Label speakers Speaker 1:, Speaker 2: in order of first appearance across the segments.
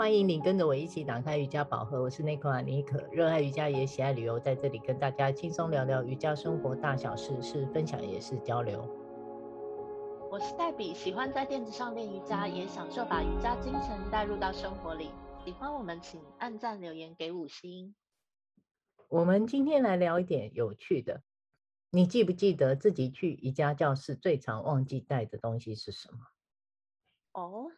Speaker 1: 欢迎你跟着我一起打开瑜伽宝盒，我是内克阿尼可，热爱瑜伽也喜爱旅游，在这里跟大家轻松聊聊瑜伽生活大小事，是分享也是交流。
Speaker 2: 我是黛比，喜欢在垫子上练瑜伽，也享受把瑜伽精神带入到生活里。喜欢我们，请按赞留言给五星。
Speaker 1: 我们今天来聊一点有趣的，你记不记得自己去瑜伽教室最常忘记带的东西是什么？
Speaker 2: 哦。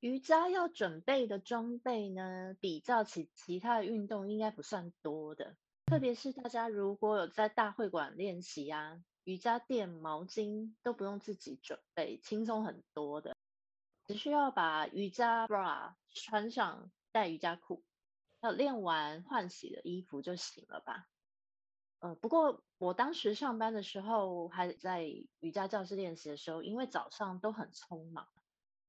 Speaker 2: 瑜伽要准备的装备呢，比较起其他的运动应该不算多的。特别是大家如果有在大会馆练习啊，瑜伽垫、毛巾都不用自己准备，轻松很多的。只需要把瑜伽 bra 穿上，带瑜伽裤，要练完换洗的衣服就行了吧。呃，不过我当时上班的时候，还在瑜伽教室练习的时候，因为早上都很匆忙。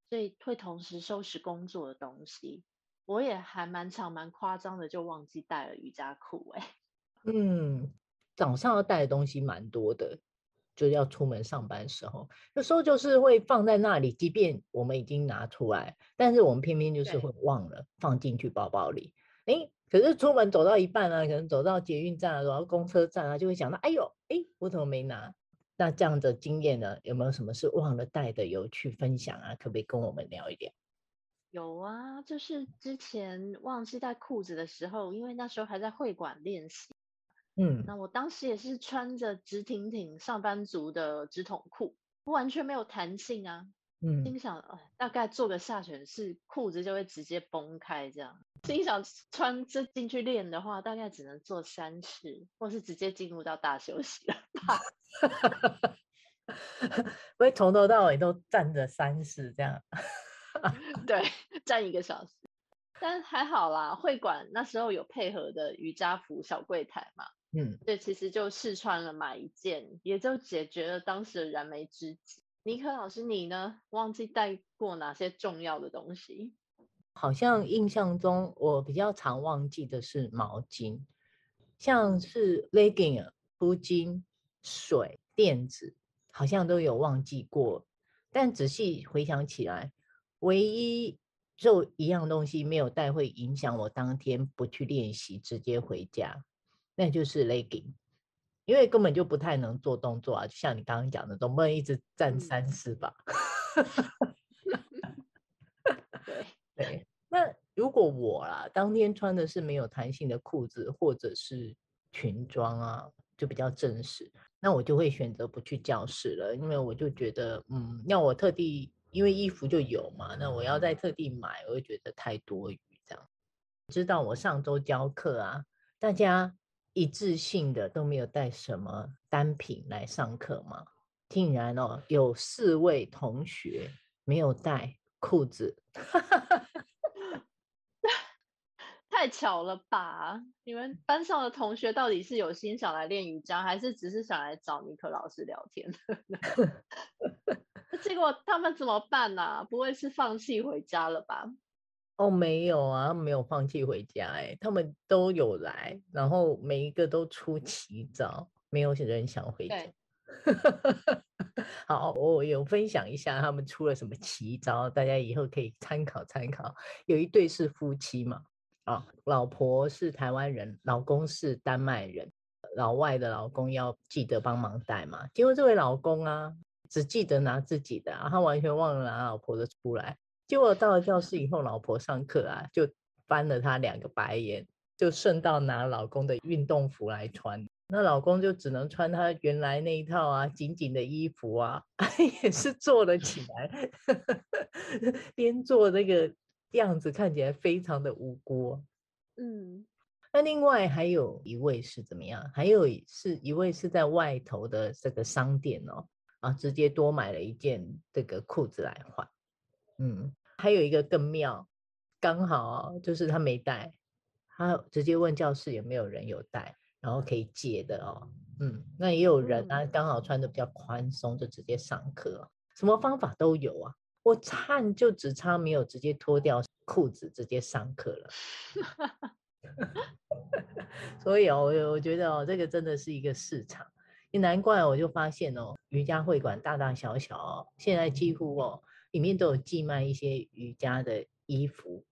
Speaker 2: 所以会同时收拾工作的东西，我也还蛮常蛮夸张的，就忘记带了瑜伽裤哎。
Speaker 1: 嗯，早上要带的东西蛮多的，就要出门上班的时候，有时候就是会放在那里，即便我们已经拿出来，但是我们偏偏就是会忘了放进去包包里。哎，可是出门走到一半啊，可能走到捷运站啊，走到公车站啊，就会想到，哎呦，哎，我怎么没拿？那这样的经验呢？有没有什么是忘了带的有去分享啊？可不可以跟我们聊一聊？
Speaker 2: 有啊，就是之前忘记带裤子的时候，因为那时候还在会馆练习。嗯，那我当时也是穿着直挺挺上班族的直筒裤，完全没有弹性啊。嗯，心想，呃，大概做个下犬式，裤子就会直接崩开这样。心想穿这进去练的话，大概只能做三次，或是直接进入到大休息了吧。
Speaker 1: 不会从头到尾都站着三次这样。
Speaker 2: 对，站一个小时。但还好啦，会馆那时候有配合的瑜伽服小柜台嘛。嗯，对，其实就试穿了买一件，也就解决了当时的燃眉之急。尼克老师，你呢？忘记带过哪些重要的东西？
Speaker 1: 好像印象中，我比较常忘记的是毛巾，像是 legging、铺巾、水、垫子，好像都有忘记过。但仔细回想起来，唯一就一样东西没有带，会影响我当天不去练习，直接回家，那就是 legging。因为根本就不太能做动作啊，就像你刚刚讲的，总不能一直站三四吧？对 如果我啦，当天穿的是没有弹性的裤子或者是裙装啊，就比较正式，那我就会选择不去教室了，因为我就觉得，嗯，要我特地，因为衣服就有嘛，那我要再特地买，我会觉得太多余这样。知道我上周教课啊，大家。一致性的都没有带什么单品来上课吗？竟然哦，有四位同学没有带裤子，
Speaker 2: 太巧了吧？你们班上的同学到底是有心想来练瑜伽，还是只是想来找尼克老师聊天？结果他们怎么办呢、啊？不会是放弃回家了吧？
Speaker 1: 哦，没有啊，他们没有放弃回家，哎，他们都有来，然后每一个都出奇招，没有人想回家。好，我有分享一下他们出了什么奇招，大家以后可以参考参考。有一对是夫妻嘛，啊，老婆是台湾人，老公是丹麦人，老外的老公要记得帮忙带嘛。结果这位老公啊，只记得拿自己的，他完全忘了拿老婆的出来。结果到了教室以后，老婆上课啊，就翻了他两个白眼，就顺道拿老公的运动服来穿。那老公就只能穿他原来那一套啊，紧紧的衣服啊，也是坐了起来，边做那个样子看起来非常的无辜。嗯，那另外还有一位是怎么样？还有是一位是在外头的这个商店哦，啊，直接多买了一件这个裤子来换。嗯，还有一个更妙，刚好就是他没带，他直接问教室有没有人有带，然后可以借的哦。嗯，那也有人啊，刚好穿的比较宽松，就直接上课，什么方法都有啊。我看就只差没有直接脱掉裤子直接上课了。所以哦，我我觉得哦，这个真的是一个市场，也难怪我就发现哦，瑜伽会馆大大小小哦，现在几乎哦。里面都有寄卖一些瑜伽的衣服，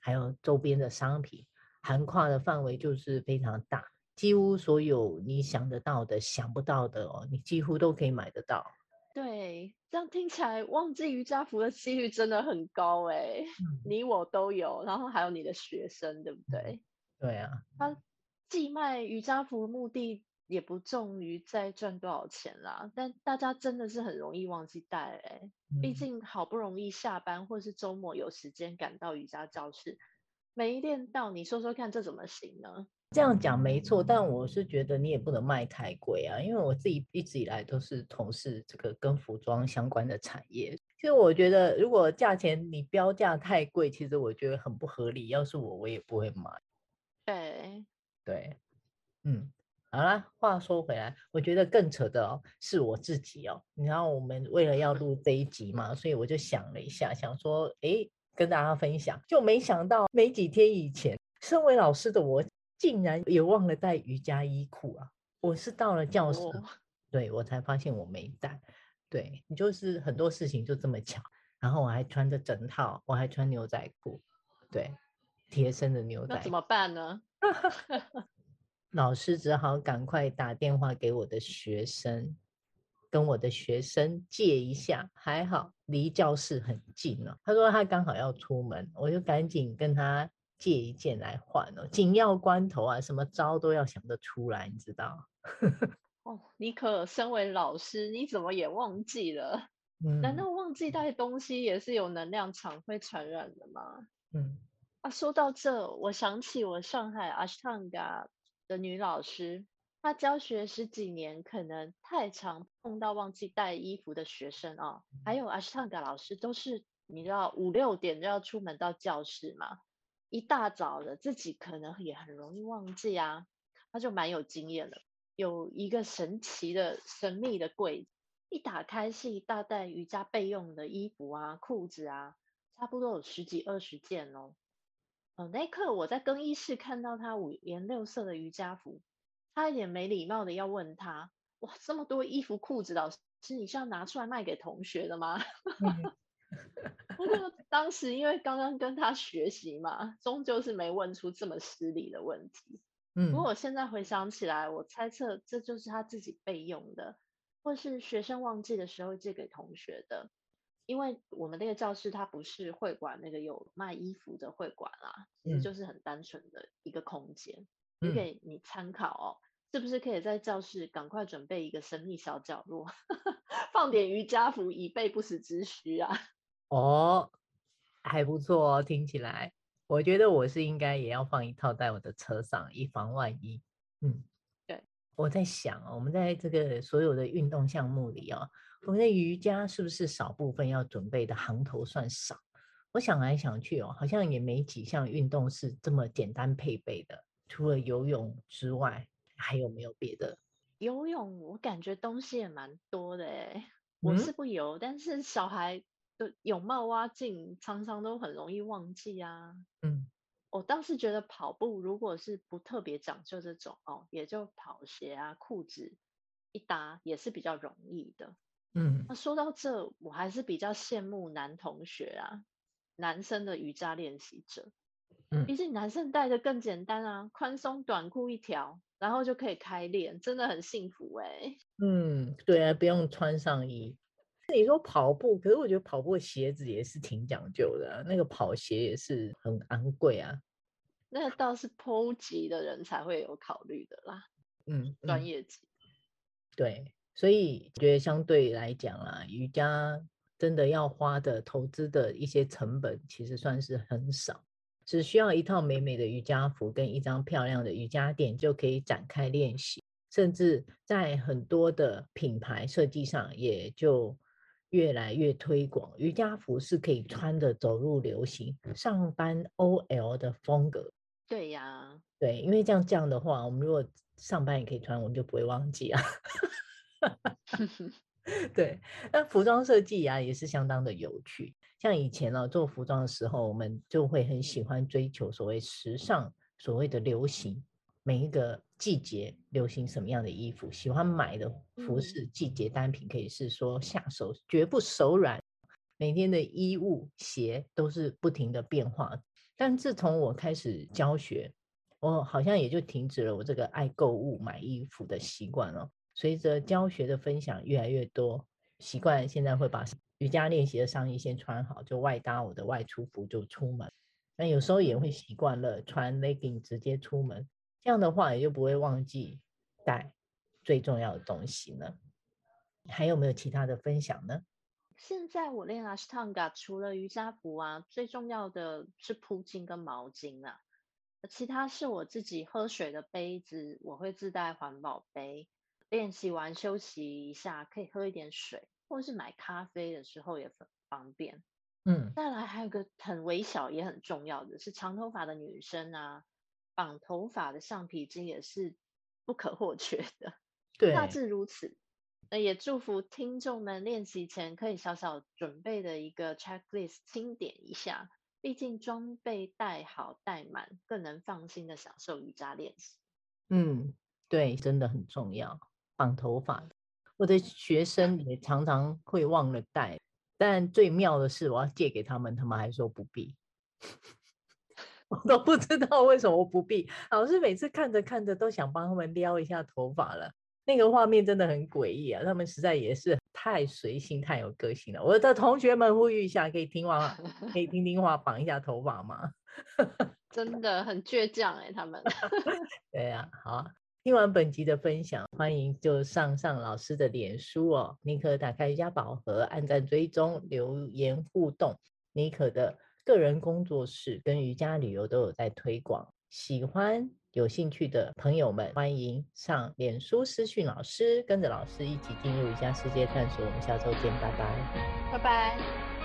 Speaker 1: 还有周边的商品，涵盖的范围就是非常大，几乎所有你想得到的、想不到的哦，你几乎都可以买得到。
Speaker 2: 对，这样听起来忘记瑜伽服的几率真的很高哎，嗯、你我都有，然后还有你的学生，对不对？
Speaker 1: 对啊，
Speaker 2: 他寄卖瑜伽服的目的也不重于在赚多少钱啦，但大家真的是很容易忘记带哎，嗯、毕竟好不容易下班或是周末有时间赶到瑜伽教室，没练到，你说说看这怎么行呢？
Speaker 1: 这样讲没错，但我是觉得你也不能卖太贵啊，因为我自己一直以来都是从事这个跟服装相关的产业。其实我觉得，如果价钱你标价太贵，其实我觉得很不合理。要是我，我也不会买。
Speaker 2: 对
Speaker 1: 对，嗯，好啦，话说回来，我觉得更扯的哦，是我自己哦。你知道，我们为了要录这一集嘛，所以我就想了一下，想说，哎，跟大家分享，就没想到没几天以前，身为老师的我。竟然也忘了带瑜伽衣裤啊！我是到了教室，哦、对，我才发现我没带。对，你就是很多事情就这么巧，然后我还穿着整套，我还穿牛仔裤，对，贴身的牛仔。
Speaker 2: 那怎么办呢？
Speaker 1: 老师只好赶快打电话给我的学生，跟我的学生借一下。还好离教室很近了，他说他刚好要出门，我就赶紧跟他。借一件来换哦，紧要关头啊，什么招都要想得出来，你知道？
Speaker 2: 哦，你可身为老师，你怎么也忘记了？嗯，难道忘记带东西也是有能量场会传染的吗？嗯，啊，说到这，我想起我上海 Ashtanga 的女老师，她教学十几年，可能太常碰到忘记带衣服的学生啊。还有 Ashtanga 老师都是你知道五六点就要出门到教室嘛。一大早的，自己可能也很容易忘记啊，他就蛮有经验的。有一个神奇的、神秘的柜，一打开是一大袋瑜伽备用的衣服啊、裤子啊，差不多有十几二十件哦。呃，那一刻我在更衣室看到他五颜六色的瑜伽服，他一点没礼貌的要问他：哇，这么多衣服裤子，老师你是要拿出来卖给同学的吗？我就当时因为刚刚跟他学习嘛，终究是没问出这么失礼的问题。嗯，不过我现在回想起来，我猜测这就是他自己备用的，或是学生忘记的时候借给同学的。因为我们那个教室它不是会馆那个有卖衣服的会馆啦，其实就是很单纯的一个空间，也给你参考哦。是不是可以在教室赶快准备一个神秘小角落，放点瑜伽服以备不时之需啊？
Speaker 1: 哦，还不错哦，听起来，我觉得我是应该也要放一套在我的车上，以防万一。嗯，
Speaker 2: 对，
Speaker 1: 我在想，我们在这个所有的运动项目里哦，我们的瑜伽是不是少部分要准备的行头算少？我想来想去哦，好像也没几项运动是这么简单配备的，除了游泳之外，还有没有别的？
Speaker 2: 游泳我感觉东西也蛮多的哎，我是不游，嗯、但是小孩。就泳帽蛙镜常常都很容易忘记啊。嗯，我倒是觉得跑步如果是不特别讲究这种哦，也就跑鞋啊、裤子一搭也是比较容易的。嗯，那说到这，我还是比较羡慕男同学啊，男生的瑜伽练习者。嗯，毕竟男生带的更简单啊，宽松短裤一条，然后就可以开练，真的很幸福哎、欸。
Speaker 1: 嗯，对啊，不用穿上衣。你说跑步，可是我觉得跑步的鞋子也是挺讲究的啊，那个跑鞋也是很昂贵啊。
Speaker 2: 那倒是 Pro 级的人才会有考虑的啦，嗯，专业级。
Speaker 1: 对，所以觉得相对来讲啊，瑜伽真的要花的投资的一些成本，其实算是很少，只需要一套美美的瑜伽服跟一张漂亮的瑜伽垫就可以展开练习，甚至在很多的品牌设计上也就。越来越推广瑜伽服是可以穿着走入流行，上班 OL 的风格。
Speaker 2: 对呀，
Speaker 1: 对，因为这样这样的话，我们如果上班也可以穿，我们就不会忘记啊。对，那服装设计啊也是相当的有趣。像以前呢、啊，做服装的时候，我们就会很喜欢追求所谓时尚，所谓的流行。每一个季节流行什么样的衣服，喜欢买的服饰季节单品可以是说下手绝不手软。每天的衣物鞋都是不停的变化，但自从我开始教学，我好像也就停止了我这个爱购物买衣服的习惯了。随着教学的分享越来越多，习惯现在会把瑜伽练习的上衣先穿好，就外搭我的外出服就出门。那有时候也会习惯了穿 legging 直接出门，这样的话也就不会忘记带最重要的东西呢。还有没有其他的分享呢？
Speaker 2: 现在我练 Ashtanga 除了瑜伽服啊，最重要的是铺巾跟毛巾啊。其他是我自己喝水的杯子，我会自带环保杯。练习完休息一下，可以喝一点水，或是买咖啡的时候也很方便。
Speaker 1: 嗯，
Speaker 2: 再来还有个很微小也很重要的是，长头发的女生啊，绑头发的橡皮筋也是不可或缺的。
Speaker 1: 对，
Speaker 2: 大致如此。那也祝福听众们练习前可以小小准备的一个 checklist 清点一下，毕竟装备带好带满，更能放心的享受瑜伽练习。
Speaker 1: 嗯，对，真的很重要。绑头发，我的学生也常常会忘了带，但最妙的是，我要借给他们，他们还说不必。我都不知道为什么不必。老师每次看着看着都想帮他们撩一下头发了。那个画面真的很诡异啊！他们实在也是太随性、太有个性了。我的同学们呼吁一下，可以听 话，可以听听话，绑一下头发吗？
Speaker 2: 真的很倔强哎，他们。
Speaker 1: 对呀、啊，好，听完本集的分享，欢迎就上上老师的脸书哦，妮可打开瑜伽宝盒，按赞追踪，留言互动。妮可的个人工作室跟瑜伽旅游都有在推广，喜欢。有兴趣的朋友们，欢迎上脸书私讯老师，跟着老师一起进入瑜伽世界探索。我们下周见，拜拜，
Speaker 2: 拜拜。